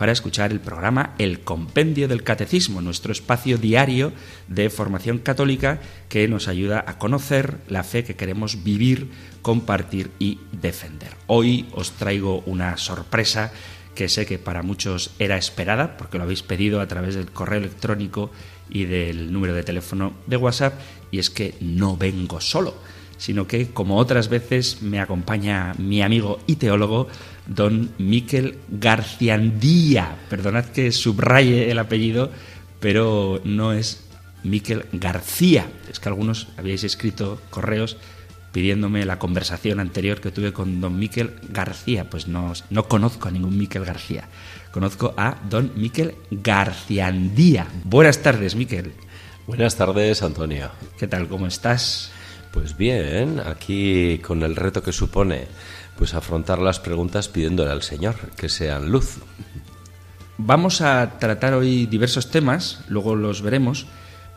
para escuchar el programa El Compendio del Catecismo, nuestro espacio diario de formación católica que nos ayuda a conocer la fe que queremos vivir, compartir y defender. Hoy os traigo una sorpresa que sé que para muchos era esperada, porque lo habéis pedido a través del correo electrónico y del número de teléfono de WhatsApp, y es que no vengo solo, sino que, como otras veces, me acompaña mi amigo y teólogo, don Miquel Garciandía. Perdonad que subraye el apellido, pero no es Miquel García. Es que algunos habíais escrito correos pidiéndome la conversación anterior que tuve con don Miquel García. Pues no, no conozco a ningún Miquel García. Conozco a don Miquel Garciandía. Buenas tardes, Miquel. Buenas tardes, Antonio. ¿Qué tal? ¿Cómo estás? Pues bien, aquí con el reto que supone pues afrontar las preguntas pidiéndole al Señor que sean luz. Vamos a tratar hoy diversos temas, luego los veremos,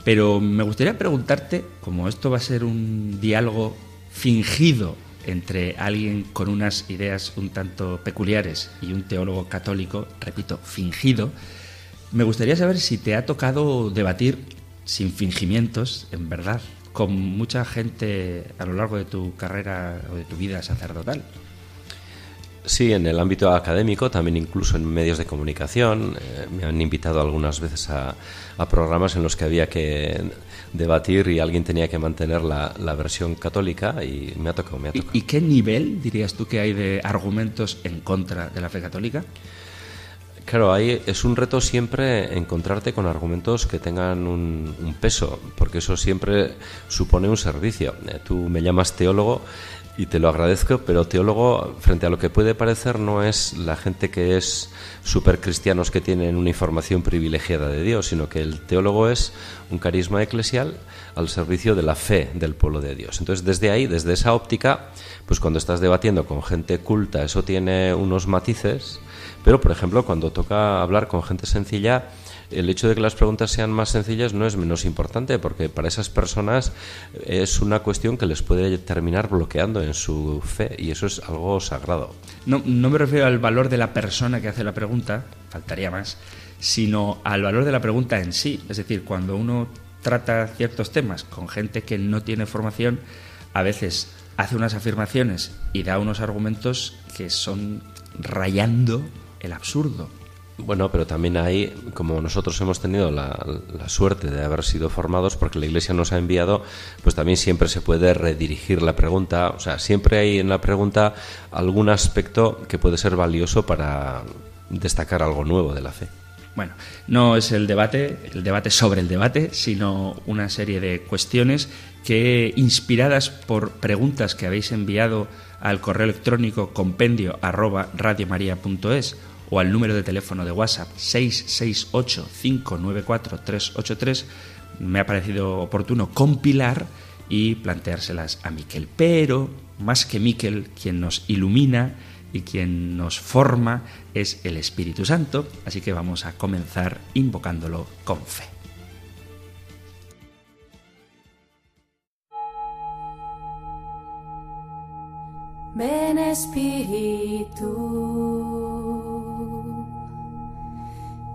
pero me gustaría preguntarte, como esto va a ser un diálogo fingido entre alguien con unas ideas un tanto peculiares y un teólogo católico, repito, fingido, me gustaría saber si te ha tocado debatir sin fingimientos, en verdad, con mucha gente a lo largo de tu carrera o de tu vida sacerdotal. Sí, en el ámbito académico, también incluso en medios de comunicación. Eh, me han invitado algunas veces a, programas en los que había que debatir y alguien tenía que mantener la, versión católica y me ha tocado, me ha tocado. ¿Y, qué nivel dirías tú que hay de argumentos en contra de la fe católica? Claro, ahí es un reto siempre encontrarte con argumentos que tengan un, un peso, porque eso siempre supone un servicio. Eh, tú me llamas teólogo y te lo agradezco, pero teólogo, frente a lo que puede parecer, no es la gente que es super cristianos que tienen una información privilegiada de Dios, sino que el teólogo es un carisma eclesial al servicio de la fe del pueblo de Dios. Entonces, desde ahí, desde esa óptica, pues cuando estás debatiendo con gente culta, eso tiene unos matices, pero por ejemplo, cuando toca hablar con gente sencilla, el hecho de que las preguntas sean más sencillas no es menos importante, porque para esas personas es una cuestión que les puede terminar bloqueando en su fe y eso es algo sagrado. No, no me refiero al valor de la persona que hace la pregunta, faltaría más, sino al valor de la pregunta en sí. Es decir, cuando uno trata ciertos temas con gente que no tiene formación, a veces hace unas afirmaciones y da unos argumentos que son rayando el absurdo. Bueno, pero también hay, como nosotros hemos tenido la, suerte de haber sido formados porque la Iglesia nos ha enviado, pues también siempre se puede redirigir la pregunta. O sea, siempre hay en la pregunta algún aspecto que puede ser valioso para destacar algo nuevo de la fe. Bueno, no es el debate, el debate sobre el debate, sino una serie de cuestiones que, inspiradas por preguntas que habéis enviado al correo electrónico compendio arroba radiomaria.es o al número de teléfono de WhatsApp 668-594-383, me ha parecido oportuno compilar y planteárselas a Miquel. Pero, más que Miquel, quien nos ilumina y quien nos forma es el Espíritu Santo, así que vamos a comenzar invocándolo con fe. Ven Espíritu.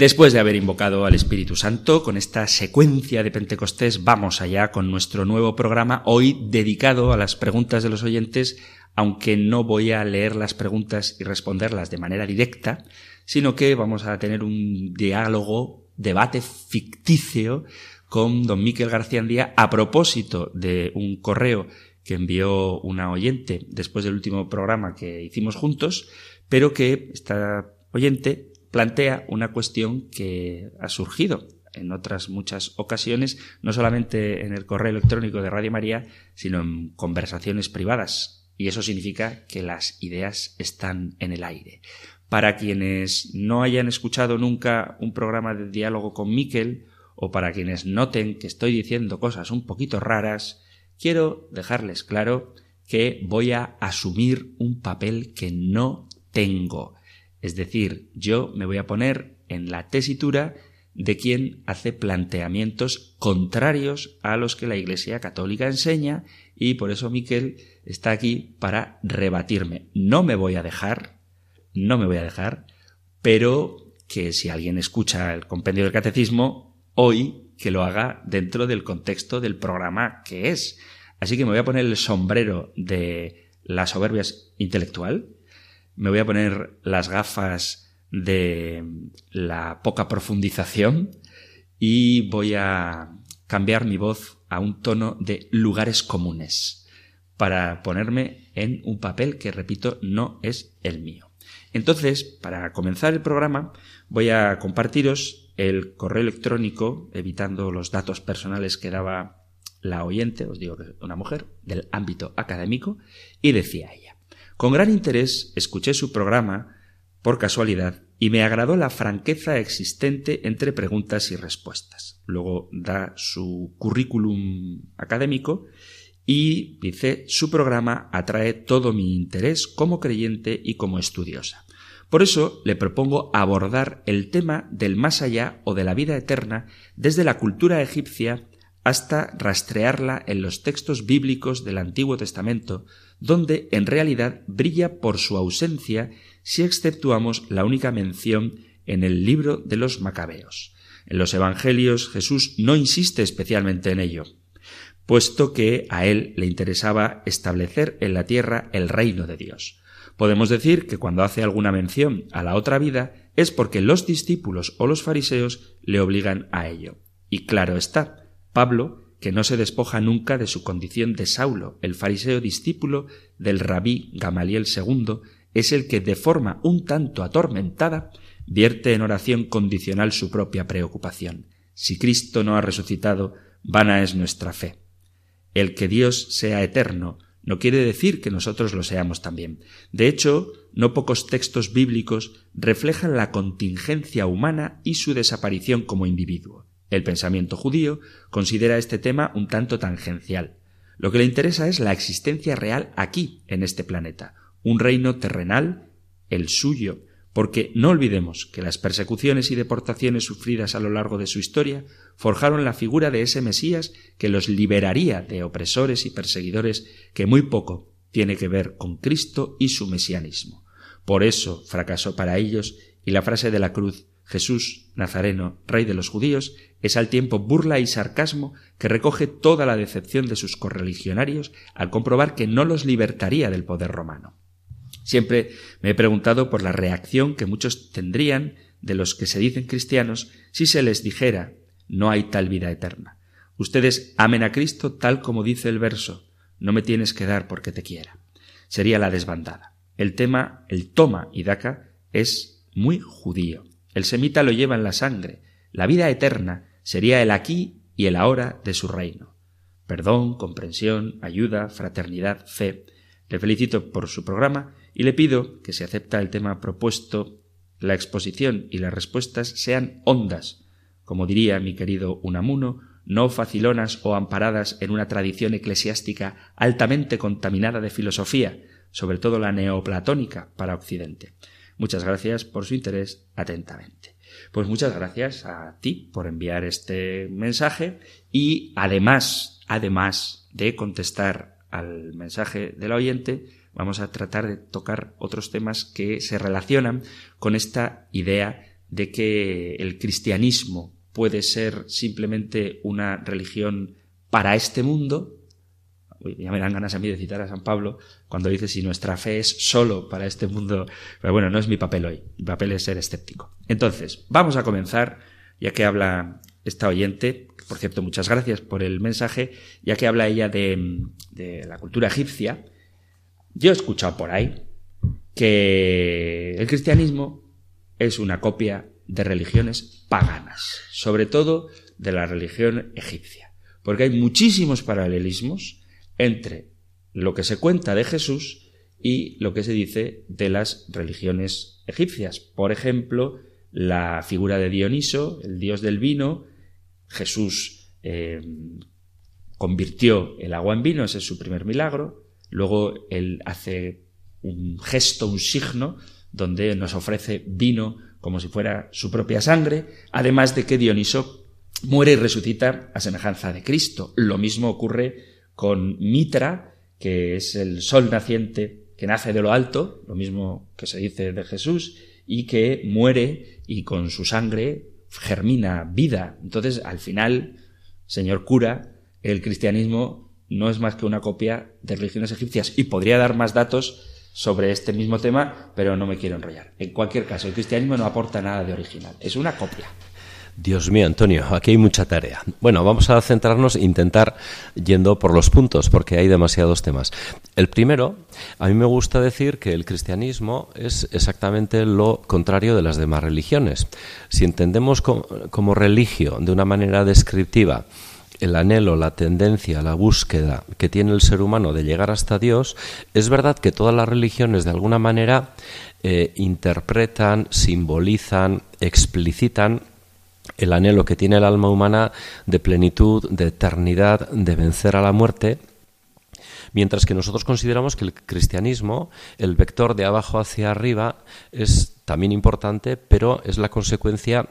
Después de haber invocado al Espíritu Santo, con esta secuencia de Pentecostés, vamos allá con nuestro nuevo programa, hoy dedicado a las preguntas de los oyentes, aunque no voy a leer las preguntas y responderlas de manera directa, sino que vamos a tener un diálogo, debate ficticio con don Miquel García Andía a propósito de un correo que envió una oyente después del último programa que hicimos juntos, pero que esta oyente plantea una cuestión que ha surgido en otras muchas ocasiones, no solamente en el correo electrónico de Radio María, sino en conversaciones privadas. Y eso significa que las ideas están en el aire. Para quienes no hayan escuchado nunca un programa de diálogo con Miquel, o para quienes noten que estoy diciendo cosas un poquito raras, quiero dejarles claro que voy a asumir un papel que no tengo. Es decir, yo me voy a poner en la tesitura de quien hace planteamientos contrarios a los que la Iglesia Católica enseña y por eso Miquel está aquí para rebatirme. No me voy a dejar, no me voy a dejar, pero que si alguien escucha el compendio del catecismo, hoy que lo haga dentro del contexto del programa que es. Así que me voy a poner el sombrero de la soberbia intelectual, me voy a poner las gafas de la poca profundización y voy a cambiar mi voz a un tono de lugares comunes para ponerme en un papel que, repito, no es el mío. Entonces, para comenzar el programa, voy a compartiros el correo electrónico, evitando los datos personales que daba la oyente, os digo que es una mujer, del ámbito académico, y decía ella, con gran interés escuché su programa, por casualidad, y me agradó la franqueza existente entre preguntas y respuestas. Luego da su currículum académico y dice, su programa atrae todo mi interés como creyente y como estudiosa. Por eso le propongo abordar el tema del más allá o de la vida eterna desde la cultura egipcia hasta rastrearla en los textos bíblicos del Antiguo Testamento, donde en realidad brilla por su ausencia si exceptuamos la única mención en el libro de los Macabeos. En los Evangelios Jesús no insiste especialmente en ello, puesto que a él le interesaba establecer en la tierra el reino de Dios. Podemos decir que cuando hace alguna mención a la otra vida es porque los discípulos o los fariseos le obligan a ello. Y claro está, Pablo, que no se despoja nunca de su condición de Saulo, el fariseo discípulo del rabí Gamaliel II, es el que de forma un tanto atormentada vierte en oración condicional su propia preocupación. Si Cristo no ha resucitado, vana es nuestra fe. El que Dios sea eterno no quiere decir que nosotros lo seamos también. De hecho, no pocos textos bíblicos reflejan la contingencia humana y su desaparición como individuo. El pensamiento judío considera este tema un tanto tangencial. Lo que le interesa es la existencia real aquí, en este planeta, un reino terrenal, el suyo, porque no olvidemos que las persecuciones y deportaciones sufridas a lo largo de su historia forjaron la figura de ese Mesías que los liberaría de opresores y perseguidores que muy poco tiene que ver con Cristo y su mesianismo. Por eso fracasó para ellos y la frase de la cruz Jesús, Nazareno, Rey de los judíos, es al tiempo burla y sarcasmo que recoge toda la decepción de sus correligionarios al comprobar que no los libertaría del poder romano. Siempre me he preguntado por la reacción que muchos tendrían de los que se dicen cristianos si se les dijera no hay tal vida eterna. Ustedes amen a Cristo tal como dice el verso, no me tienes que dar porque te quiera. Sería la desbandada. El tema, el toma y daca, es muy judío. El semita lo lleva en la sangre. La vida eterna sería el aquí y el ahora de su reino. Perdón, comprensión, ayuda, fraternidad, fe. Le felicito por su programa y le pido que si acepta el tema propuesto, la exposición y las respuestas sean hondas, como diría mi querido Unamuno, no facilonas o amparadas en una tradición eclesiástica altamente contaminada de filosofía, sobre todo la neoplatónica para Occidente. Muchas gracias por su interés atentamente. Pues muchas gracias a ti por enviar este mensaje y además, además de contestar al mensaje del oyente, vamos a tratar de tocar otros temas que se relacionan con esta idea de que el cristianismo puede ser simplemente una religión para este mundo ya me dan ganas a mí de citar a San Pablo cuando dice si nuestra fe es solo para este mundo. Pero bueno, no es mi papel hoy. Mi papel es ser escéptico. Entonces, vamos a comenzar, ya que habla esta oyente, por cierto, muchas gracias por el mensaje, ya que habla ella de, de la cultura egipcia. Yo he escuchado por ahí que el cristianismo es una copia de religiones paganas, sobre todo de la religión egipcia, porque hay muchísimos paralelismos entre lo que se cuenta de Jesús y lo que se dice de las religiones egipcias. Por ejemplo, la figura de Dioniso, el dios del vino, Jesús eh, convirtió el agua en vino, ese es su primer milagro, luego él hace un gesto, un signo, donde nos ofrece vino como si fuera su propia sangre, además de que Dioniso muere y resucita a semejanza de Cristo. Lo mismo ocurre con Mitra, que es el sol naciente que nace de lo alto, lo mismo que se dice de Jesús, y que muere y con su sangre germina vida. Entonces, al final, señor cura, el cristianismo no es más que una copia de religiones egipcias y podría dar más datos sobre este mismo tema, pero no me quiero enrollar. En cualquier caso, el cristianismo no aporta nada de original, es una copia. Dios mío, Antonio, aquí hay mucha tarea. Bueno, vamos a centrarnos, intentar yendo por los puntos, porque hay demasiados temas. El primero, a mí me gusta decir que el cristianismo es exactamente lo contrario de las demás religiones. Si entendemos como, como religio de una manera descriptiva, el anhelo, la tendencia, la búsqueda que tiene el ser humano de llegar hasta Dios, es verdad que todas las religiones de alguna manera eh, interpretan, simbolizan, explicitan el anhelo que tiene el alma humana de plenitud, de eternidad, de vencer a la muerte, mientras que nosotros consideramos que el cristianismo, el vector de abajo hacia arriba, es también importante, pero es la consecuencia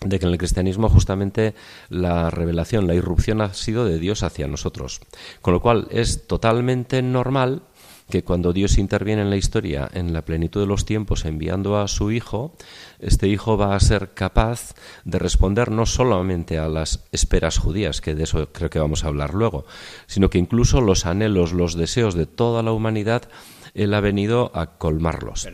de que en el cristianismo justamente la revelación, la irrupción ha sido de Dios hacia nosotros. Con lo cual es totalmente normal que cuando Dios interviene en la historia en la plenitud de los tiempos enviando a su Hijo, este Hijo va a ser capaz de responder no solamente a las esperas judías, que de eso creo que vamos a hablar luego, sino que incluso los anhelos, los deseos de toda la humanidad, Él ha venido a colmarlos.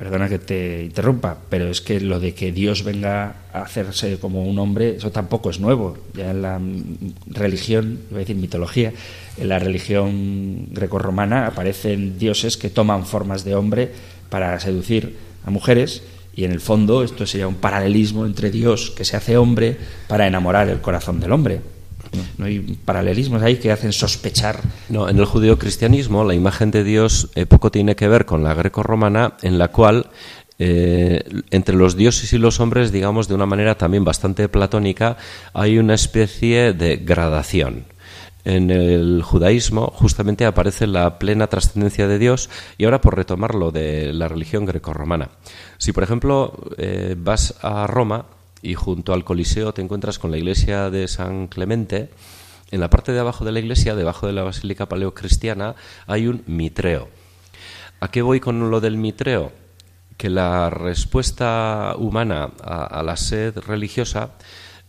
Perdona que te interrumpa, pero es que lo de que Dios venga a hacerse como un hombre, eso tampoco es nuevo. Ya en la religión, iba a decir mitología, en la religión grecorromana aparecen dioses que toman formas de hombre para seducir a mujeres y en el fondo esto sería un paralelismo entre Dios que se hace hombre para enamorar el corazón del hombre. No, hay paralelismos ahí que hacen sospechar. No, en el judeocristianismo la imagen de Dios eh, poco tiene que ver con la greco-romana, en la cual eh, entre los dioses y los hombres, digamos de una manera también bastante platónica, hay una especie de gradación en el judaísmo justamente aparece la plena trascendencia de Dios y ahora por retomarlo de la religión grecorromana. Si por ejemplo eh, vas a Roma y junto al Coliseo te encuentras con la iglesia de San Clemente, en la parte de abajo de la iglesia, debajo de la basílica paleocristiana, hay un mitreo. ¿A qué voy con lo del mitreo? Que la respuesta humana a la sed religiosa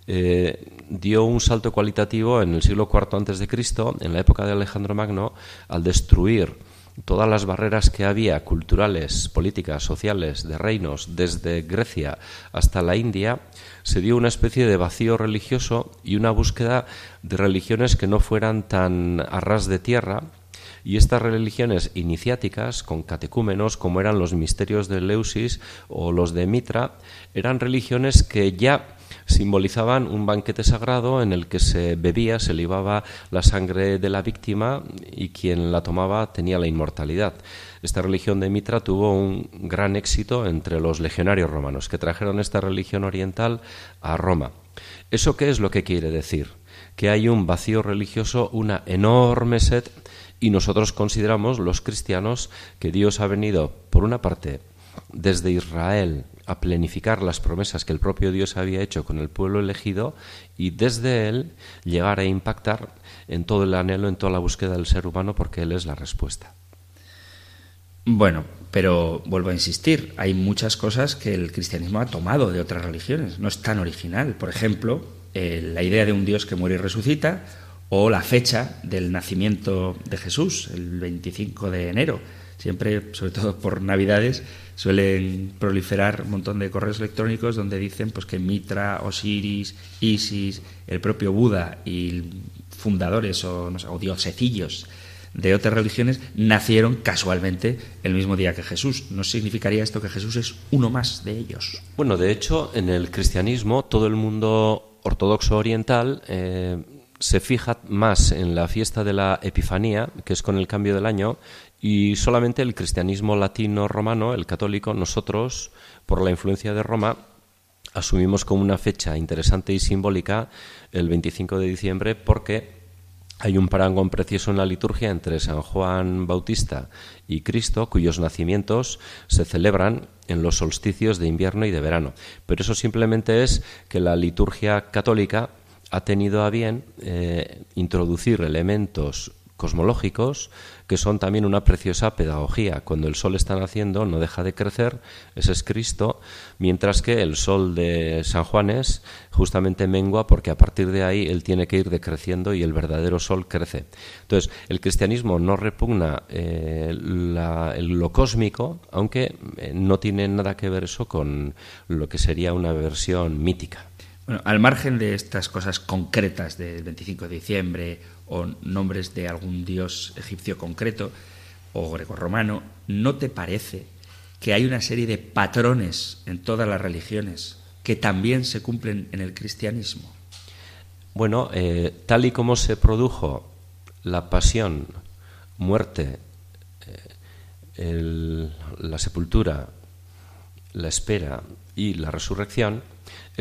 eh, dio un salto cualitativo en el siglo IV antes de Cristo, en la época de Alejandro Magno, al destruir todas las barreras que había culturales, políticas, sociales, de reinos, desde Grecia hasta la India, se dio una especie de vacío religioso y una búsqueda de religiones que no fueran tan a ras de tierra, y estas religiones iniciáticas, con catecúmenos, como eran los misterios de Leusis o los de Mitra, eran religiones que ya simbolizaban un banquete sagrado en el que se bebía, se libaba la sangre de la víctima y quien la tomaba tenía la inmortalidad. Esta religión de Mitra tuvo un gran éxito entre los legionarios romanos que trajeron esta religión oriental a Roma. ¿Eso qué es lo que quiere decir? Que hay un vacío religioso, una enorme sed y nosotros consideramos los cristianos que Dios ha venido, por una parte, desde Israel a planificar las promesas que el propio Dios había hecho con el pueblo elegido y desde él llegar a impactar en todo el anhelo, en toda la búsqueda del ser humano, porque él es la respuesta. Bueno, pero vuelvo a insistir, hay muchas cosas que el cristianismo ha tomado de otras religiones, no es tan original. Por ejemplo, eh, la idea de un Dios que muere y resucita, o la fecha del nacimiento de Jesús, el 25 de enero. Siempre, sobre todo por Navidades, suelen proliferar un montón de correos electrónicos donde dicen pues que Mitra, Osiris, Isis, el propio Buda y fundadores o, no sé, o diosecillos de otras religiones nacieron casualmente el mismo día que Jesús. ¿No significaría esto que Jesús es uno más de ellos? Bueno, de hecho, en el cristianismo todo el mundo ortodoxo oriental eh, se fija más en la fiesta de la Epifanía, que es con el cambio del año, y solamente el cristianismo latino romano, el católico, nosotros, por la influencia de Roma, asumimos como una fecha interesante y simbólica el 25 de diciembre porque hay un parangón precioso en la liturgia entre San Juan Bautista y Cristo, cuyos nacimientos se celebran en los solsticios de invierno y de verano. Pero eso simplemente es que la liturgia católica ha tenido a bien eh, introducir elementos cosmológicos que son también una preciosa pedagogía. Cuando el sol está naciendo no deja de crecer, ese es Cristo, mientras que el sol de San Juanes justamente mengua porque a partir de ahí él tiene que ir decreciendo y el verdadero sol crece. Entonces, el cristianismo no repugna eh, lo cósmico, aunque eh, no tiene nada que ver eso con lo que sería una versión mítica. Al margen de estas cosas concretas del 25 de diciembre o nombres de algún dios egipcio concreto o grecorromano, ¿no te parece que hay una serie de patrones en todas las religiones que también se cumplen en el cristianismo? Bueno, eh, tal y como se produjo la pasión, muerte, eh, la sepultura, la espera y la resurrección,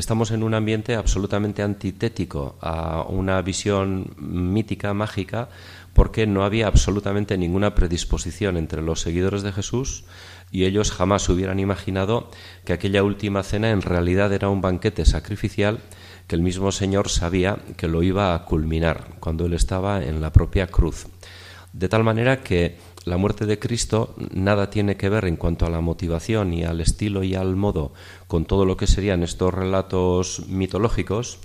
estamos en un ambiente absolutamente antitético a una visión mítica, mágica, porque no había absolutamente ninguna predisposición entre los seguidores de Jesús y ellos jamás hubieran imaginado que aquella última cena en realidad era un banquete sacrificial que el mismo Señor sabía que lo iba a culminar cuando él estaba en la propia cruz. De tal manera que la muerte de Cristo nada tiene que ver en cuanto a la motivación y al estilo y al modo con todo lo que serían estos relatos mitológicos,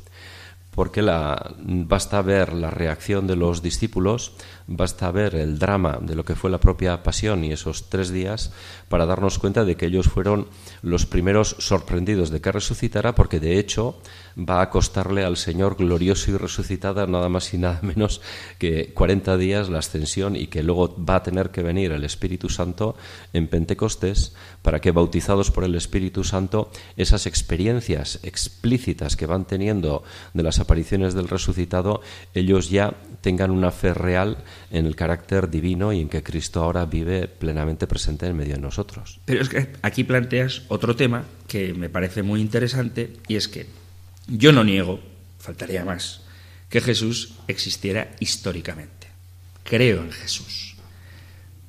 porque la, basta ver la reacción de los discípulos, basta ver el drama de lo que fue la propia pasión y esos tres días para darnos cuenta de que ellos fueron los primeros sorprendidos de que resucitara, porque de hecho va a costarle al Señor glorioso y resucitada nada más y nada menos que 40 días la ascensión y que luego va a tener que venir el Espíritu Santo en Pentecostés para que bautizados por el Espíritu Santo esas experiencias explícitas que van teniendo de las apariciones del resucitado, ellos ya tengan una fe real en el carácter divino y en que Cristo ahora vive plenamente presente en medio de nosotros. Pero es que aquí planteas otro tema que me parece muy interesante y es que yo no niego, faltaría más, que Jesús existiera históricamente. Creo en Jesús,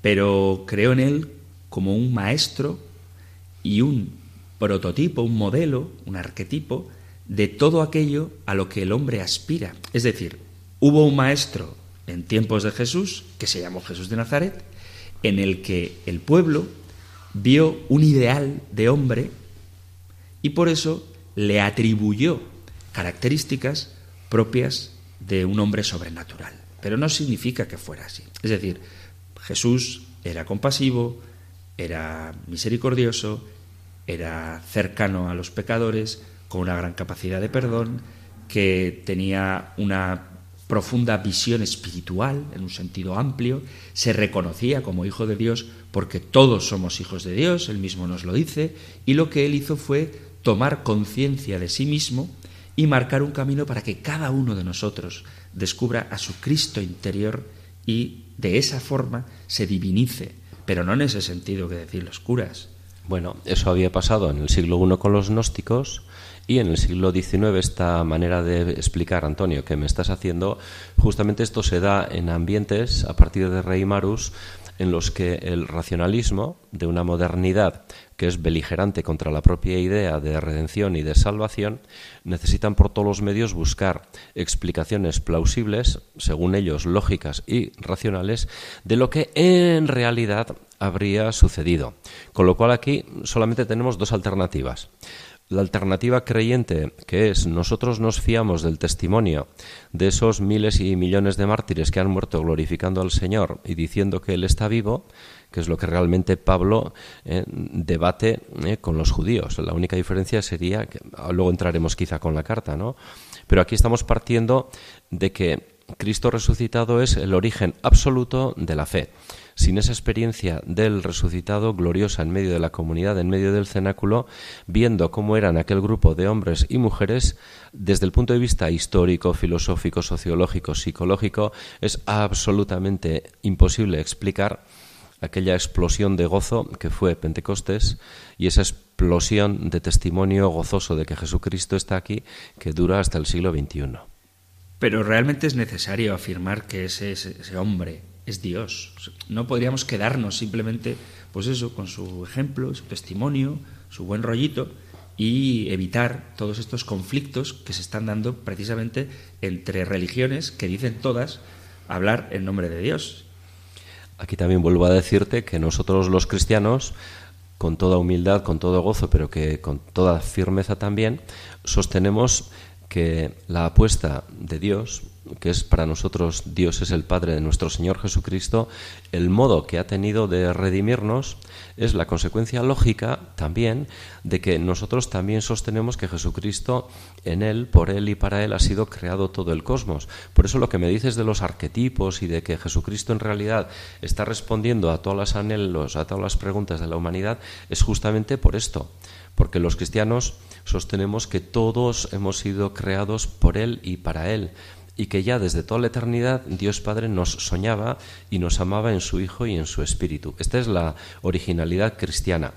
pero creo en Él como un maestro y un prototipo, un modelo, un arquetipo de todo aquello a lo que el hombre aspira. Es decir, hubo un maestro en tiempos de Jesús, que se llamó Jesús de Nazaret, en el que el pueblo vio un ideal de hombre y por eso le atribuyó características propias de un hombre sobrenatural. Pero no significa que fuera así. Es decir, Jesús era compasivo, era misericordioso, era cercano a los pecadores, con una gran capacidad de perdón, que tenía una profunda visión espiritual en un sentido amplio, se reconocía como hijo de Dios porque todos somos hijos de Dios, él mismo nos lo dice, y lo que él hizo fue tomar conciencia de sí mismo y marcar un camino para que cada uno de nosotros descubra a su Cristo interior y de esa forma se divinice, pero no en ese sentido que decir los curas. Bueno, eso había pasado en el siglo I con los gnósticos y en el siglo XIX esta manera de explicar, Antonio, que me estás haciendo, justamente esto se da en ambientes a partir de Rey Marus en los que el racionalismo de una modernidad que es beligerante contra la propia idea de redención y de salvación, necesitan por todos los medios buscar explicaciones plausibles, según ellos lógicas y racionales, de lo que en realidad habría sucedido. Con lo cual aquí solamente tenemos dos alternativas. La alternativa creyente, que es nosotros nos fiamos del testimonio de esos miles y millones de mártires que han muerto glorificando al Señor y diciendo que Él está vivo, que es lo que realmente Pablo eh, debate eh, con los judíos. La única diferencia sería, que ah, luego entraremos quizá con la carta, ¿no? Pero aquí estamos partiendo de que Cristo resucitado es el origen absoluto de la fe sin esa experiencia del resucitado gloriosa en medio de la comunidad, en medio del cenáculo, viendo cómo eran aquel grupo de hombres y mujeres, desde el punto de vista histórico, filosófico, sociológico, psicológico, es absolutamente imposible explicar aquella explosión de gozo que fue Pentecostés y esa explosión de testimonio gozoso de que Jesucristo está aquí que dura hasta el siglo XXI. Pero realmente es necesario afirmar que ese, ese hombre es Dios. No podríamos quedarnos simplemente, pues eso, con su ejemplo, su testimonio, su buen rollito y evitar todos estos conflictos que se están dando precisamente entre religiones que dicen todas hablar en nombre de Dios. Aquí también vuelvo a decirte que nosotros los cristianos, con toda humildad, con todo gozo, pero que con toda firmeza también, sostenemos que la apuesta de Dios, que es para nosotros Dios es el Padre de nuestro Señor Jesucristo, el modo que ha tenido de redimirnos es la consecuencia lógica también de que nosotros también sostenemos que Jesucristo en Él, por Él y para Él ha sido creado todo el cosmos. Por eso lo que me dices de los arquetipos y de que Jesucristo en realidad está respondiendo a todos los anhelos, a todas las preguntas de la humanidad, es justamente por esto porque los cristianos sostenemos que todos hemos sido creados por Él y para Él, y que ya desde toda la eternidad Dios Padre nos soñaba y nos amaba en su Hijo y en su Espíritu. Esta es la originalidad cristiana.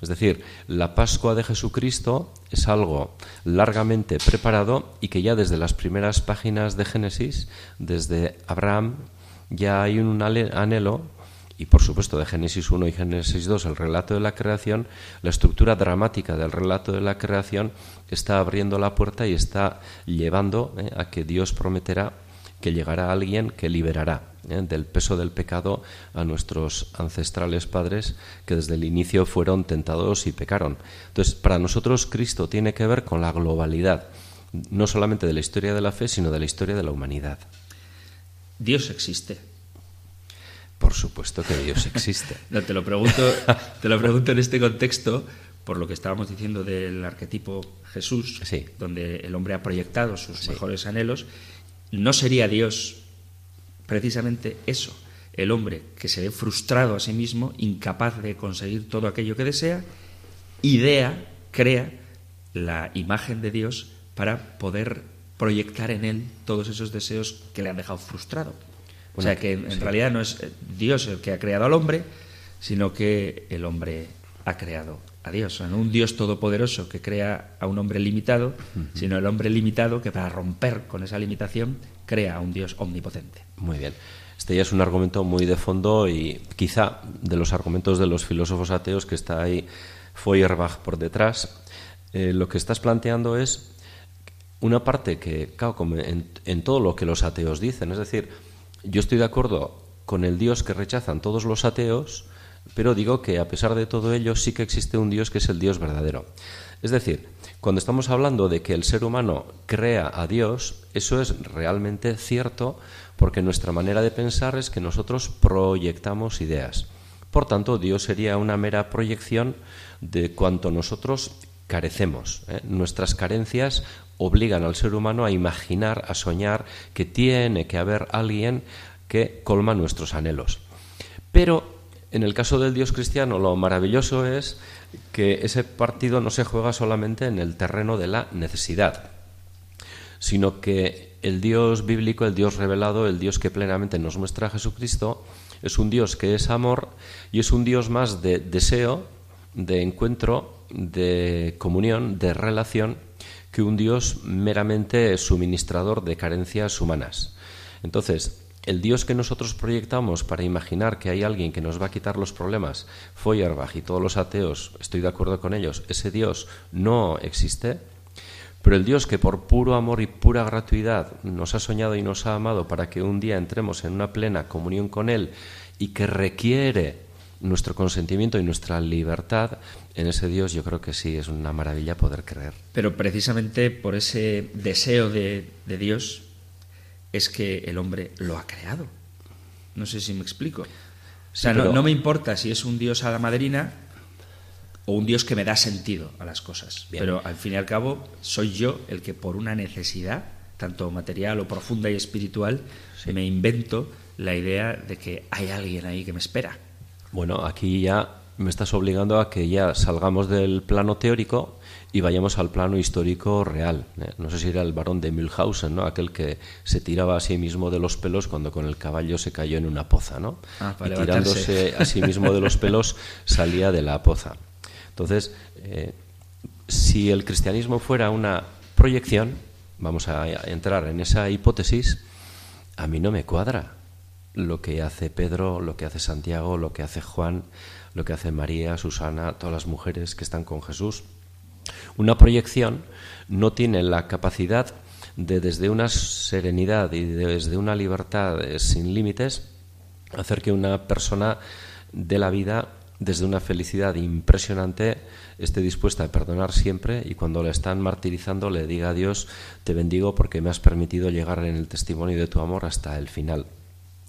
Es decir, la Pascua de Jesucristo es algo largamente preparado y que ya desde las primeras páginas de Génesis, desde Abraham, ya hay un anhelo y por supuesto de Génesis 1 y Génesis 2, el relato de la creación, la estructura dramática del relato de la creación está abriendo la puerta y está llevando eh, a que Dios prometerá que llegará alguien que liberará eh, del peso del pecado a nuestros ancestrales padres que desde el inicio fueron tentados y pecaron. Entonces, para nosotros Cristo tiene que ver con la globalidad, no solamente de la historia de la fe, sino de la historia de la humanidad. Dios existe, por supuesto que Dios existe. no, te lo pregunto, te lo pregunto en este contexto por lo que estábamos diciendo del arquetipo Jesús, donde el hombre ha proyectado sus mejores anhelos. ¿No sería Dios precisamente eso? El hombre que se ve frustrado a sí mismo, incapaz de conseguir todo aquello que desea, idea, crea la imagen de Dios para poder proyectar en él todos esos deseos que le han dejado frustrado o sea que en, realidad no es eh, Dios el que ha creado al hombre, sino que el hombre ha creado a Dios. no un Dios todopoderoso que crea a un hombre limitado, sino el hombre limitado que para romper con esa limitación crea a un Dios omnipotente. Muy bien. Este ya es un argumento muy de fondo y quizá de los argumentos de los filósofos ateos que está ahí Feuerbach por detrás. Eh, lo que estás planteando es una parte que, claro, como en todo lo que los ateos dicen, es decir, yo estoy de acuerdo con el Dios que rechazan todos los ateos, pero digo que a pesar de todo ello sí que existe un Dios que es el Dios verdadero. Es decir, cuando estamos hablando de que el ser humano crea a Dios, eso es realmente cierto porque nuestra manera de pensar es que nosotros proyectamos ideas. Por tanto, Dios sería una mera proyección de cuanto nosotros carecemos. ¿eh? Nuestras carencias obligan al ser humano a imaginar, a soñar que tiene que haber alguien que colma nuestros anhelos. Pero en el caso del Dios cristiano lo maravilloso es que ese partido no se juega solamente en el terreno de la necesidad, sino que el Dios bíblico, el Dios revelado, el Dios que plenamente nos muestra a Jesucristo, es un Dios que es amor y es un Dios más de deseo, de encuentro, de comunión, de relación que un Dios meramente suministrador de carencias humanas. Entonces, el Dios que nosotros proyectamos para imaginar que hay alguien que nos va a quitar los problemas, Feuerbach y todos los ateos, estoy de acuerdo con ellos, ese Dios no existe, pero el Dios que por puro amor y pura gratuidad nos ha soñado y nos ha amado para que un día entremos en una plena comunión con Él y que requiere nuestro consentimiento y nuestra libertad, en ese Dios yo creo que sí es una maravilla poder creer. Pero precisamente por ese deseo de, Dios es que el hombre lo ha creado. No sé si me explico. O sea, no, me importa si es un Dios a la madrina o un Dios que me da sentido a las cosas. Pero al fin y al cabo soy yo el que por una necesidad, tanto material o profunda y espiritual, me invento la idea de que hay alguien ahí que me espera. Bueno, aquí ya me estás obligando a que ya salgamos del plano teórico y vayamos al plano histórico real. ¿eh? No sé si era el barón de Mühlhausen, ¿no? aquel que se tiraba a sí mismo de los pelos cuando con el caballo se cayó en una poza. ¿no? Ah, y tirándose a sí mismo de los pelos salía de la poza. Entonces, eh, si el cristianismo fuera una proyección, vamos a entrar en esa hipótesis, a mí no me cuadra lo que hace Pedro, lo que hace Santiago, lo que hace Juan, lo que hace María, Susana, todas las mujeres que están con Jesús. Una proyección no tiene la capacidad de desde una serenidad y desde una libertad sin límites, hacer que una persona de la vida desde una felicidad impresionante esté dispuesta a perdonar siempre y cuando le están martirizando le diga a Dios, te bendigo porque me has permitido llegar en el testimonio de tu amor hasta el final.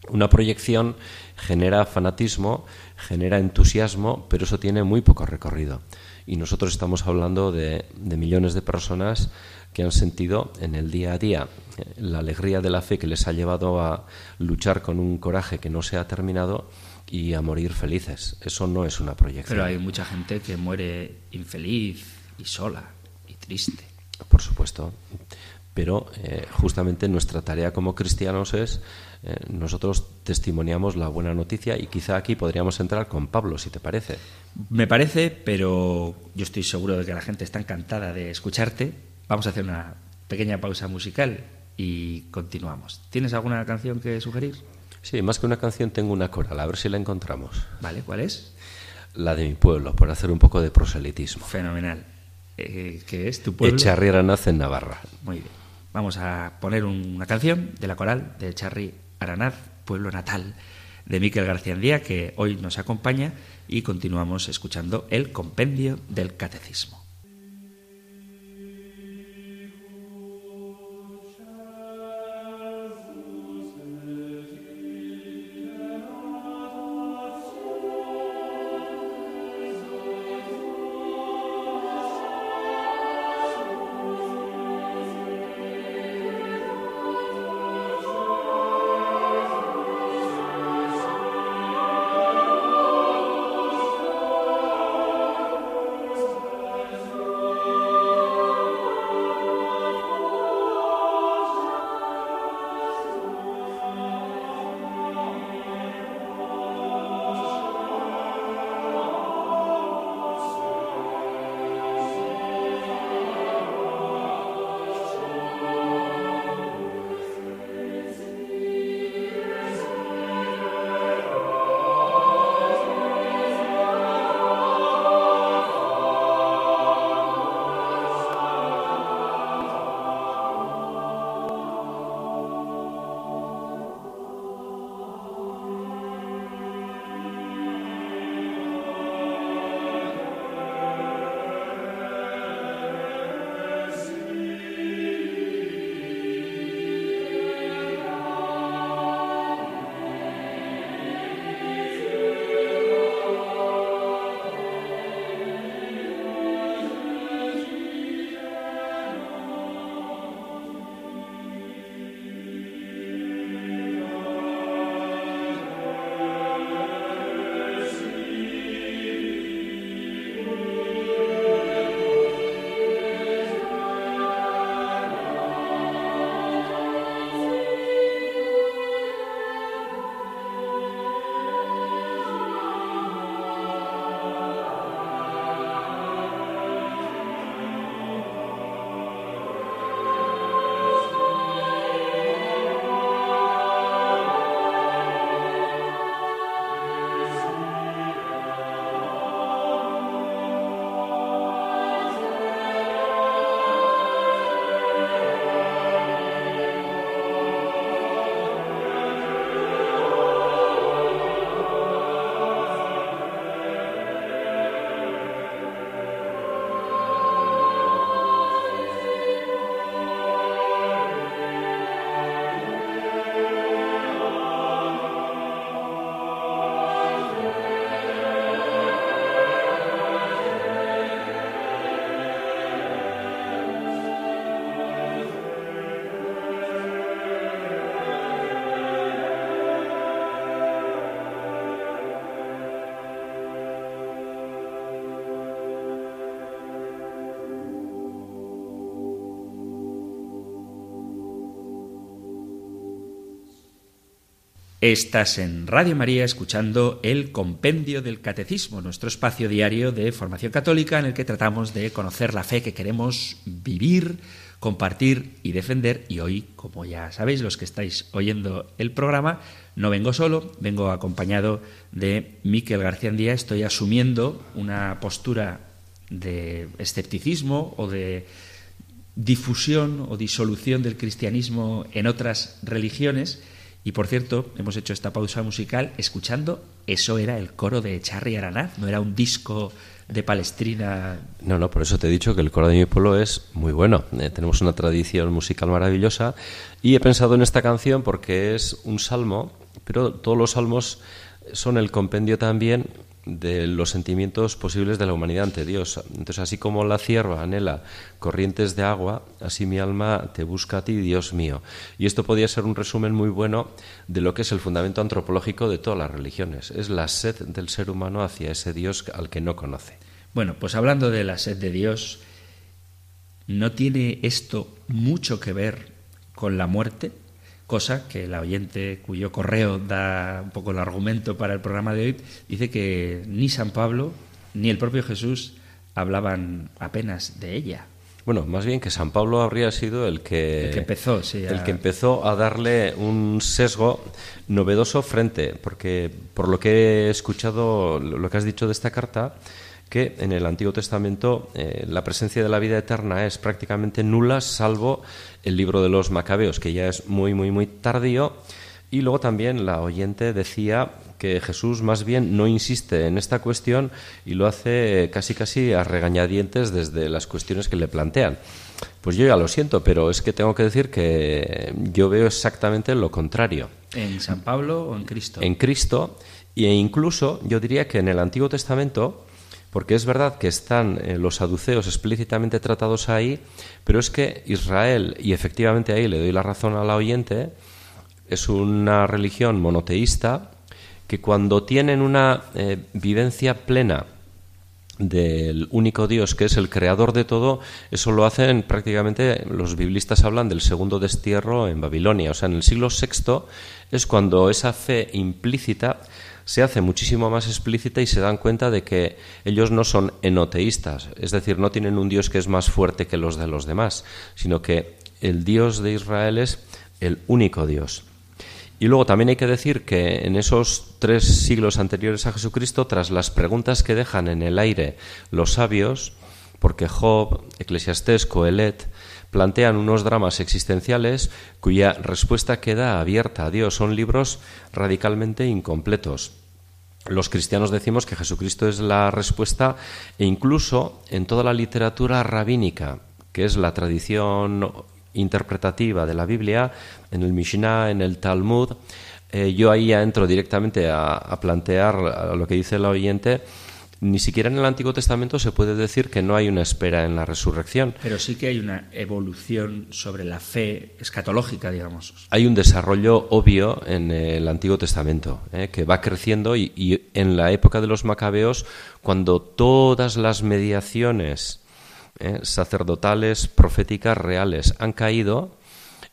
Una proyección genera fanatismo, genera entusiasmo, pero eso tiene muy poco recorrido. Y nosotros estamos hablando de, millones de personas que han sentido en el día a día eh, la alegría de la fe que les ha llevado a luchar con un coraje que no se ha terminado y a morir felices. Eso no es una proyección. Pero hay mucha gente que muere infeliz y sola y triste. Por supuesto. Pero eh, justamente nuestra tarea como cristianos es eh, nosotros testimoniamos la buena noticia y quizá aquí podríamos entrar con Pablo, si te parece. Me parece, pero yo estoy seguro de que la gente está encantada de escucharte. Vamos a hacer una pequeña pausa musical y continuamos. ¿Tienes alguna canción que sugerir? Sí, más que una canción tengo una coral, a ver si la encontramos. Vale, ¿cuál es? La de mi pueblo, por hacer un poco de proselitismo. Fenomenal. Eh, ¿Qué es tu pueblo? Echarri nace en Navarra. Muy bien. Vamos a poner una canción de la coral de Echarri Aranaz, pueblo natal de Miquel García Andía, que hoy nos acompaña y continuamos escuchando el compendio del catecismo. Estás en Radio María escuchando el Compendio del Catecismo, nuestro espacio diario de formación católica en el que tratamos de conocer la fe que queremos vivir, compartir y defender. Y hoy, como ya sabéis, los que estáis oyendo el programa, no vengo solo, vengo acompañado de Miquel García Andía. Estoy asumiendo una postura de escepticismo o de difusión o disolución del cristianismo en otras religiones. Y por cierto, hemos hecho esta pausa musical escuchando, eso era el coro de Charry Aranaz, no era un disco de Palestrina. No, no, por eso te he dicho que el coro de mi pueblo es muy bueno. Eh, tenemos una tradición musical maravillosa y he pensado en esta canción porque es un salmo, pero todos los salmos son el compendio también de los sentimientos posibles de la humanidad ante Dios. Entonces, así como la cierva anhela corrientes de agua, así mi alma te busca a ti, Dios mío. Y esto podría ser un resumen muy bueno de lo que es el fundamento antropológico de todas las religiones. Es la sed del ser humano hacia ese Dios al que no conoce. Bueno, pues hablando de la sed de Dios, ¿no tiene esto mucho que ver con la muerte? Cosa que la oyente cuyo correo da un poco el argumento para el programa de hoy, dice que ni San Pablo ni el propio Jesús hablaban apenas de ella. Bueno, más bien que San Pablo habría sido el que, el que empezó, sí, el que empezó a darle un sesgo novedoso frente, porque por lo que he escuchado, lo que has dicho de esta carta, que en el Antiguo Testamento eh, la presencia de la vida eterna es prácticamente nula, salvo el libro de los Macabeos, que ya es muy, muy, muy tardío. Y luego también la oyente decía que Jesús más bien no insiste en esta cuestión y lo hace casi casi a regañadientes desde las cuestiones que le plantean. Pues yo ya lo siento, pero es que tengo que decir que yo veo exactamente lo contrario. ¿En San Pablo o en Cristo? En Cristo, e incluso yo diría que en el Antiguo Testamento porque es verdad que están eh, los saduceos explícitamente tratados ahí, pero es que Israel, y efectivamente ahí le doy la razón a la oyente, es una religión monoteísta que cuando tienen una eh, vivencia plena del único Dios que es el creador de todo, eso lo hacen prácticamente, los biblistas hablan del segundo destierro en Babilonia, o sea, en el siglo VI es cuando esa fe implícita se hace muchísimo más explícita y se dan cuenta de que ellos no son enoteístas, es decir, no tienen un Dios que es más fuerte que los de los demás, sino que el Dios de Israel es el único Dios. Y luego también hay que decir que en esos tres siglos anteriores a Jesucristo, tras las preguntas que dejan en el aire los sabios, porque Job, Eclesiastés, Coelet, plantean unos dramas existenciales cuya respuesta queda abierta a Dios. Son libros radicalmente incompletos. Los cristianos decimos que Jesucristo es la respuesta e incluso en toda la literatura rabínica, que es la tradición interpretativa de la Biblia, en el Mishnah, en el Talmud, eh, yo ahí entro directamente a plantear lo que dice el oyente ni siquiera en el Antiguo Testamento se puede decir que no hay una espera en la resurrección. Pero sí que hay una evolución sobre la fe escatológica, digamos. Hay un desarrollo obvio en el Antiguo Testamento, ¿eh? que va creciendo y, en la época de los macabeos, cuando todas las mediaciones ¿eh? sacerdotales, proféticas, reales han caído,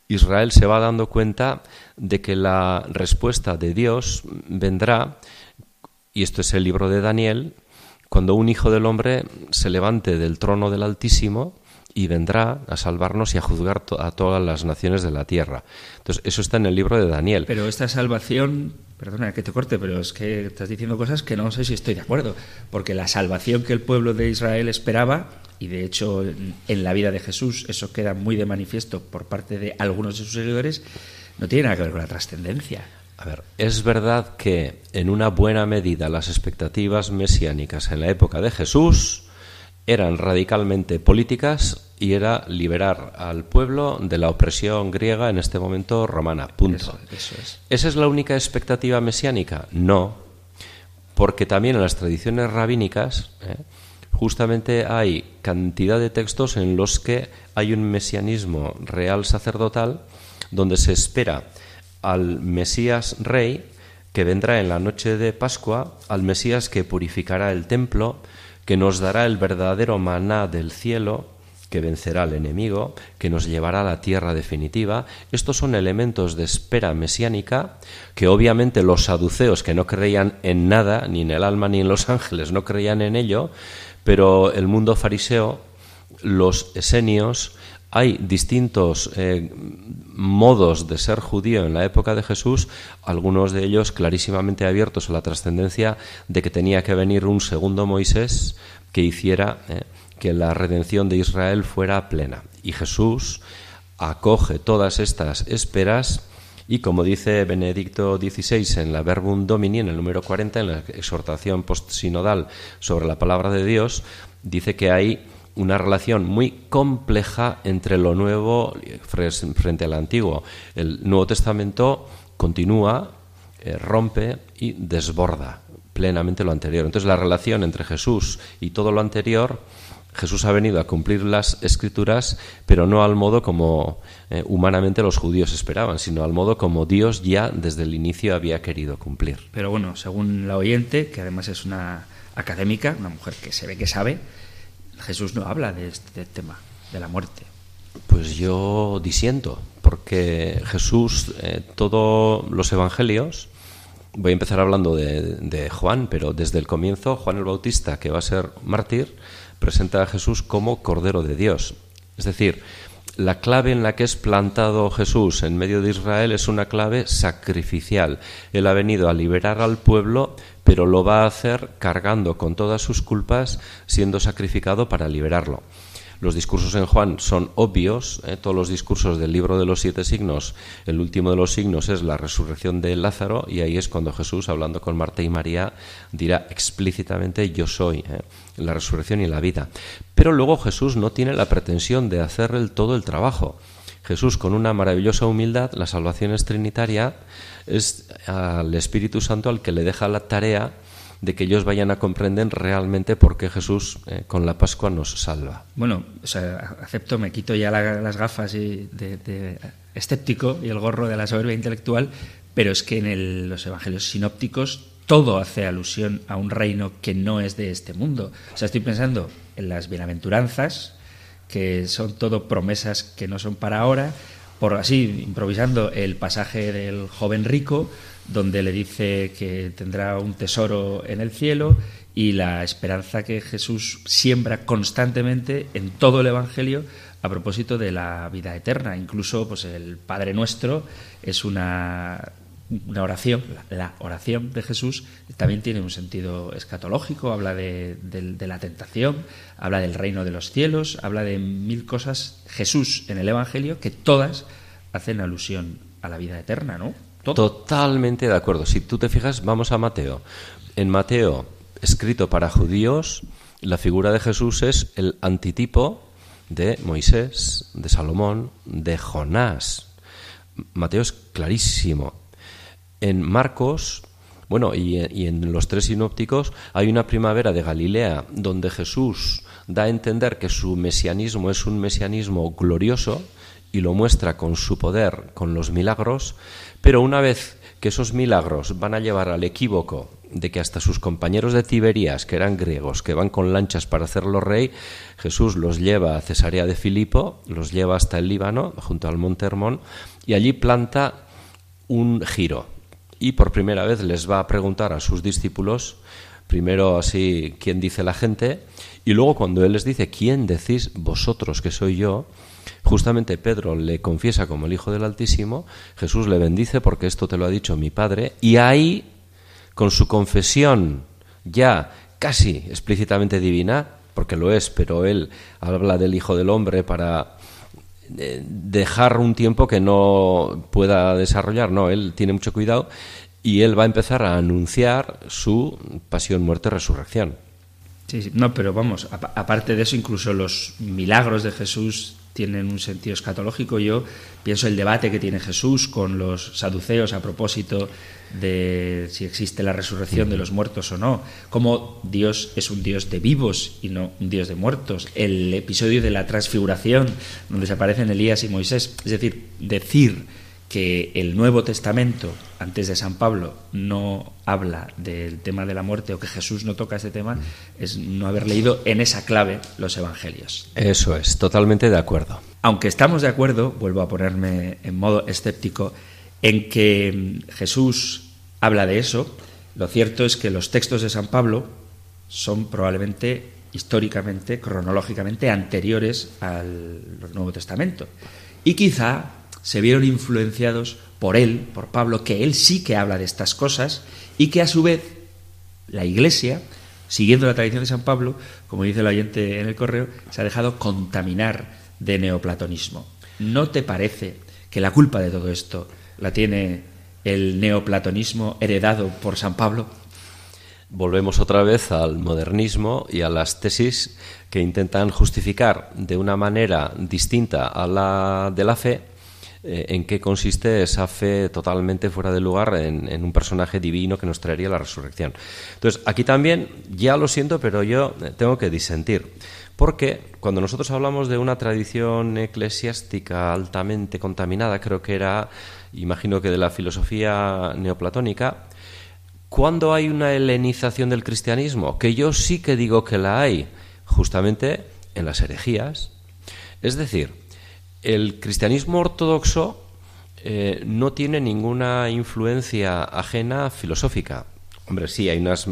Israel se va dando cuenta de que la respuesta de Dios vendrá, y esto es el libro de Daniel, cuando un hijo del hombre se levante del trono del Altísimo y vendrá a salvarnos y a juzgar a todas las naciones de la tierra. Entonces, eso está en el libro de Daniel. Pero esta salvación, perdona que te corte, pero es que estás diciendo cosas que no sé si estoy de acuerdo, porque la salvación que el pueblo de Israel esperaba, y de hecho en la vida de Jesús eso queda muy de manifiesto por parte de algunos de sus seguidores, no tiene nada que ver con la trascendencia. A ver, es verdad que en una buena medida las expectativas mesiánicas en la época de Jesús eran radicalmente políticas y era liberar al pueblo de la opresión griega, en este momento romana. Punto. Eso, es. ¿Esa es la única expectativa mesiánica? No, porque también en las tradiciones rabínicas ¿eh? justamente hay cantidad de textos en los que hay un mesianismo real sacerdotal donde se espera al Mesías Rey que vendrá en la noche de Pascua, al Mesías que purificará el templo, que nos dará el verdadero maná del cielo, que vencerá al enemigo, que nos llevará a la tierra definitiva. Estos son elementos de espera mesiánica que obviamente los saduceos que no creían en nada, ni en el alma ni en los ángeles, no creían en ello, pero el mundo fariseo, los esenios, hay distintos eh, modos de ser judío en la época de Jesús, algunos de ellos clarísimamente abiertos a la trascendencia de que tenía que venir un segundo Moisés que hiciera eh, que la redención de Israel fuera plena. Y Jesús acoge todas estas esperas y como dice Benedicto XVI en la Verbum Domini, en el número 40, en la exhortación postsinodal sobre la palabra de Dios, dice que hay una relación muy compleja entre lo nuevo frente al antiguo. El Nuevo Testamento continúa, eh, rompe y desborda plenamente lo anterior. Entonces la relación entre Jesús y todo lo anterior Jesús ha venido a cumplir las escrituras, pero no al modo como eh, humanamente los judíos esperaban, sino al modo como Dios ya desde el inicio había querido cumplir. Pero bueno, según la oyente, que además es una académica, una mujer que se ve que sabe, Jesús no habla de este tema, de la muerte. Pues yo disiento, porque Jesús, eh, todos los evangelios, voy a empezar hablando de, de Juan, pero desde el comienzo, Juan el Bautista, que va a ser mártir, presenta a Jesús como Cordero de Dios. Es decir, la clave en la que es plantado Jesús en medio de Israel es una clave sacrificial. Él ha venido a liberar al pueblo, pero lo va a hacer cargando con todas sus culpas, siendo sacrificado para liberarlo. Los discursos en Juan son obvios, ¿eh? todos los discursos del libro de los siete signos, el último de los signos es la resurrección de Lázaro y ahí es cuando Jesús, hablando con Marta y María, dirá explícitamente yo soy, ¿eh? la resurrección y la vida. Pero luego Jesús no tiene la pretensión de hacer el, todo el trabajo. Jesús, con una maravillosa humildad, la salvación es trinitaria, es al Espíritu Santo al que le deja la tarea de que ellos vayan a comprender realmente por qué Jesús eh, con la Pascua nos salva. Bueno, acepto, me quito ya las gafas y de, escéptico y el gorro de la soberbia intelectual, pero es que en los evangelios sinópticos todo hace alusión a un reino que no es de este mundo. O sea, estoy pensando en las bienaventuranzas, que son todo promesas que no son para ahora, por así, improvisando el pasaje del joven rico, donde le dice que tendrá un tesoro en el cielo y la esperanza que Jesús siembra constantemente en todo el Evangelio a propósito de la vida eterna. Incluso pues, el Padre Nuestro es una, una oración, la oración de Jesús también tiene un sentido escatológico, habla de, la tentación, habla del reino de los cielos, habla de mil cosas Jesús en el Evangelio que todas hacen alusión a la vida eterna, ¿no? Totalmente de acuerdo. Si tú te fijas, vamos a Mateo. En Mateo, escrito para judíos, la figura de Jesús es el antitipo de Moisés, de Salomón, de Jonás. Mateo es clarísimo. En Marcos, bueno, y, en los tres sinópticos hay una primavera de Galilea donde Jesús da a entender que su mesianismo es un mesianismo glorioso y lo muestra con su poder, con los milagros, pero una vez que esos milagros van a llevar al equívoco de que hasta sus compañeros de Tiberías, que eran griegos, que van con lanchas para hacerlo rey, Jesús los lleva a Cesarea de Filipo, los lleva hasta el Líbano, junto al monte Hermón, y allí planta un giro. Y por primera vez les va a preguntar a sus discípulos, primero así, quién dice la gente, y luego cuando él les dice, ¿quién decís vosotros que soy yo? Justamente Pedro le confiesa como el Hijo del Altísimo, Jesús le bendice porque esto te lo ha dicho mi Padre, y ahí, con su confesión ya casi explícitamente divina, porque lo es, pero él habla del Hijo del Hombre para dejar un tiempo que no pueda desarrollar, no, él tiene mucho cuidado y él va a empezar a anunciar su pasión, muerte, resurrección. Sí, sí, no, pero vamos, aparte de eso, incluso los milagros de Jesús tienen un sentido escatológico. Yo pienso el debate que tiene Jesús con los saduceos a propósito de si existe la resurrección de los muertos o no, como Dios es un Dios de vivos y no un Dios de muertos. El episodio de la transfiguración, donde se aparecen Elías y Moisés, es decir, decir que el Nuevo Testamento, antes de San Pablo, no habla del tema de la muerte o que Jesús no toca ese tema, es no haber leído en esa clave los Evangelios. Eso es, totalmente de acuerdo. Aunque estamos de acuerdo, vuelvo a ponerme en modo escéptico, en que Jesús habla de eso, lo cierto es que los textos de San Pablo son probablemente históricamente, cronológicamente anteriores al Nuevo Testamento. Y quizá se vieron influenciados por él, por Pablo, que él sí que habla de estas cosas y que a su vez la Iglesia siguiendo la tradición de San Pablo, como dice el oyente en el correo, se ha dejado contaminar de neoplatonismo. ¿No te parece que la culpa de todo esto la tiene el neoplatonismo heredado por San Pablo? Volvemos otra vez al modernismo y a las tesis que intentan justificar de una manera distinta a la de la fe eh, en qué consiste esa fe totalmente fuera de lugar en, un personaje divino que nos traería la resurrección. Entonces, aquí también, ya lo siento, pero yo eh, tengo que disentir. Porque cuando nosotros hablamos de una tradición eclesiástica altamente contaminada, creo que era, imagino que de la filosofía neoplatónica, ¿cuándo hay una helenización del cristianismo? Que yo sí que digo que la hay, justamente en las herejías. Es decir, el cristianismo ortodoxo eh, no tiene ninguna influencia ajena filosófica. Hombre, sí, hay unas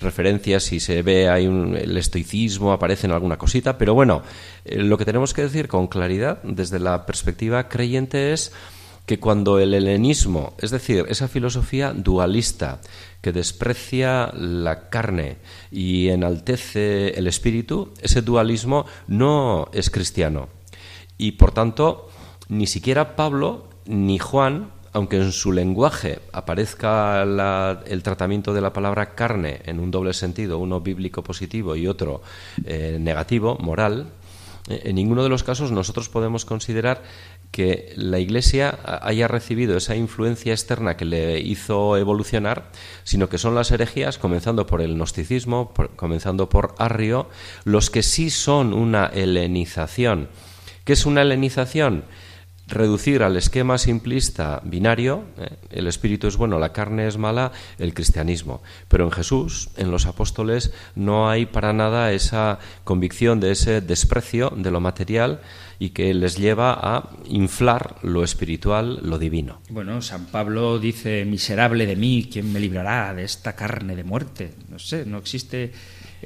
referencias, si se ve, hay un, el estoicismo, aparece en alguna cosita, pero bueno, eh, lo que tenemos que decir con claridad desde la perspectiva creyente es que cuando el helenismo, es decir, esa filosofía dualista que desprecia la carne y enaltece el espíritu, ese dualismo no es cristiano. Y por tanto, ni siquiera Pablo ni Juan, aunque en su lenguaje aparezca el tratamiento de la palabra carne en un doble sentido, uno bíblico positivo y otro eh, negativo, moral, eh, en ninguno de los casos nosotros podemos considerar que la Iglesia haya recibido esa influencia externa que le hizo evolucionar, sino que son las herejías, comenzando por el gnosticismo, comenzando por Arrio, los que sí son una helenización. ¿Qué es una helenización? Reducir al esquema simplista binario, ¿eh? el espíritu es bueno, la carne es mala, el cristianismo. Pero en Jesús, en los apóstoles, no hay para nada esa convicción de ese desprecio de lo material y que les lleva a inflar lo espiritual, lo divino. Bueno, San Pablo dice, miserable de mí, ¿quién me librará de esta carne de muerte? No sé, no existe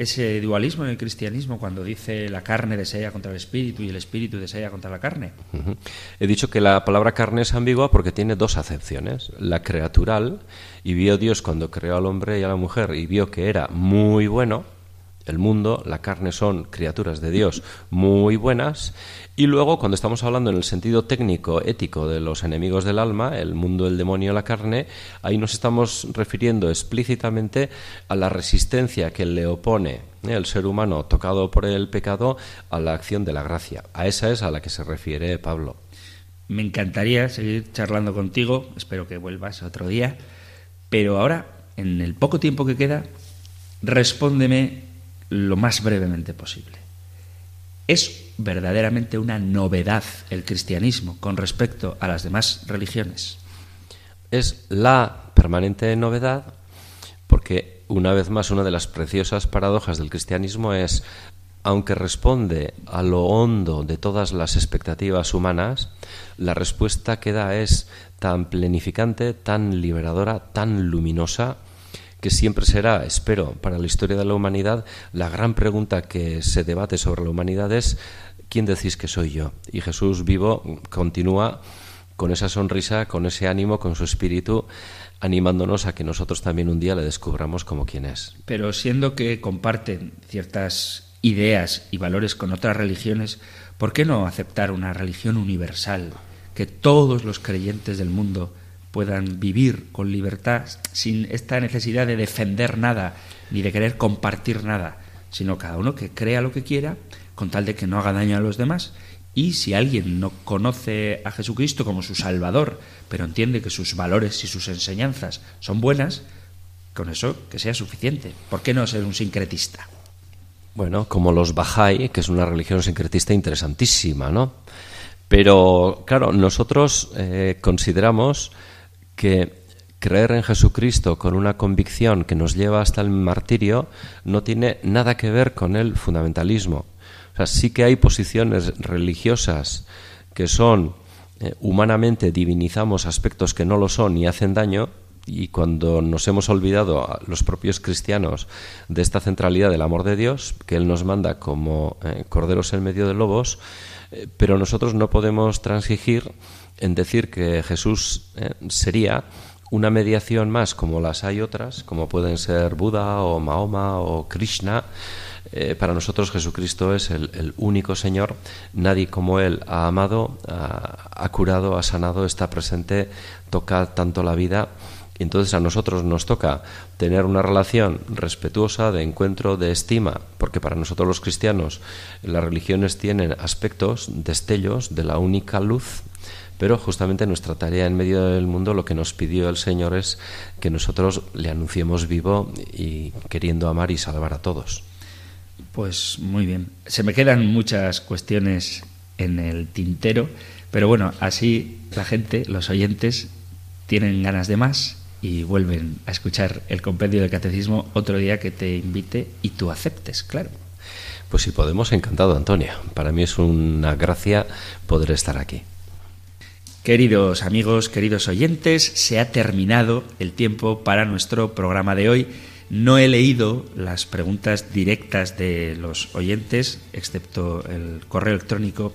ese dualismo en el cristianismo cuando dice la carne desea contra el espíritu y el espíritu desea contra la carne. He dicho que la palabra carne es ambigua porque tiene dos acepciones. La creatural, y vio Dios cuando creó al hombre y a la mujer y vio que era muy bueno, el mundo, la carne son criaturas de Dios muy buenas, y luego cuando estamos hablando en el sentido técnico, ético de los enemigos del alma, el mundo, el demonio, la carne, ahí nos estamos refiriendo explícitamente a la resistencia que le opone ¿eh? el ser humano tocado por el pecado a la acción de la gracia. A esa es a la que se refiere Pablo. Me encantaría seguir charlando contigo, espero que vuelvas otro día, pero ahora, en el poco tiempo que queda, respóndeme lo más brevemente posible. ¿Es verdaderamente una novedad el cristianismo con respecto a las demás religiones? Es la permanente novedad porque, una vez más, una de las preciosas paradojas del cristianismo es, aunque responde a lo hondo de todas las expectativas humanas, la respuesta que da es tan plenificante, tan liberadora, tan luminosa, que siempre será, espero, para la historia de la humanidad, la gran pregunta que se debate sobre la humanidad es ¿quién decís que soy yo? Y Jesús vivo continúa con esa sonrisa, con ese ánimo, con su espíritu, animándonos a que nosotros también un día le descubramos como quien es. Pero siendo que comparten ciertas ideas y valores con otras religiones, ¿por qué no aceptar una religión universal que todos los creyentes del mundo puedan vivir con libertad sin esta necesidad de defender nada ni de querer compartir nada, sino cada uno que crea lo que quiera con tal de que no haga daño a los demás. Y si alguien no conoce a Jesucristo como su Salvador, pero entiende que sus valores y sus enseñanzas son buenas, con eso que sea suficiente. ¿Por qué no ser un sincretista? Bueno, como los Bahá'í, que es una religión sincretista interesantísima, ¿no? Pero, claro, nosotros eh, consideramos que creer en Jesucristo con una convicción que nos lleva hasta el martirio no tiene nada que ver con el fundamentalismo. O sea, sí que hay posiciones religiosas que son eh, humanamente divinizamos aspectos que no lo son y hacen daño, y cuando nos hemos olvidado los propios cristianos de esta centralidad del amor de Dios, que Él nos manda como eh, corderos en medio de lobos, eh, pero nosotros no podemos transigir en decir que Jesús sería una mediación más como las hay otras, como pueden ser Buda o Mahoma o Krishna, eh, para nosotros Jesucristo es el, único Señor. Nadie como Él ha amado, ha, curado, ha sanado, está presente, toca tanto la vida. Entonces a nosotros nos toca tener una relación respetuosa, de encuentro, de estima, porque para nosotros los cristianos las religiones tienen aspectos, destellos de la única luz pero justamente nuestra tarea en medio del mundo lo que nos pidió el Señor es que nosotros le anunciemos vivo y queriendo amar y salvar a todos. Pues muy bien. Se me quedan muchas cuestiones en el tintero, pero bueno, así la gente, los oyentes, tienen ganas de más y vuelven a escuchar el compendio del catecismo otro día que te invite y tú aceptes, claro. Pues si podemos, encantado, Antonio. Para mí es una gracia poder estar aquí. Queridos amigos, queridos oyentes, se ha terminado el tiempo para nuestro programa de hoy. No he leído las preguntas directas de los oyentes, excepto el correo electrónico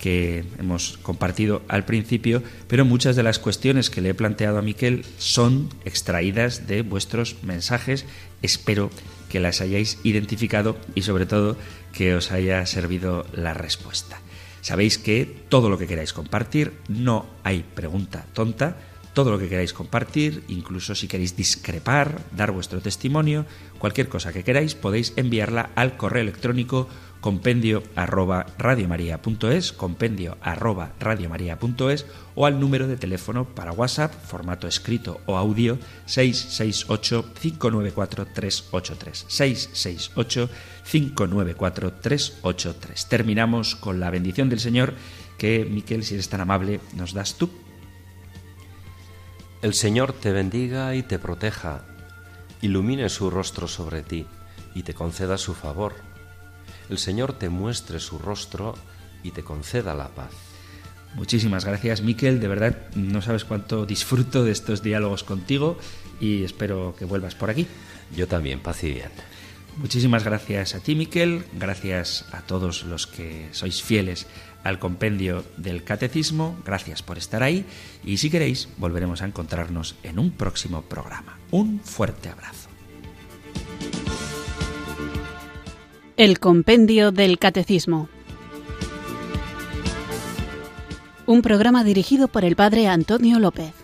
que hemos compartido al principio, pero muchas de las cuestiones que le he planteado a Miquel son extraídas de vuestros mensajes. Espero que las hayáis identificado y sobre todo que os haya servido la respuesta. Sabéis que todo lo que queráis compartir, no hay pregunta tonta, todo lo que queráis compartir, incluso si queréis discrepar, dar vuestro testimonio, cualquier cosa que queráis, podéis enviarla al correo electrónico compendio arroba compendio arroba o al número de teléfono para WhatsApp, formato escrito o audio 668-594-383. 668-594-383. Terminamos con la bendición del Señor que, Miquel, si eres tan amable, nos das tú. El Señor te bendiga y te proteja, ilumine su rostro sobre ti y te conceda su favor. El Señor te muestre su rostro y te conceda la paz. Muchísimas gracias, Miquel. De verdad, no sabes cuánto disfruto de estos diálogos contigo y espero que vuelvas por aquí. Yo también, paz y bien. Muchísimas gracias a ti, Miquel. Gracias a todos los que sois fieles al compendio del catecismo. Gracias por estar ahí y si queréis volveremos a encontrarnos en un próximo programa. Un fuerte abrazo. El compendio del catecismo. Un programa dirigido por el padre Antonio López.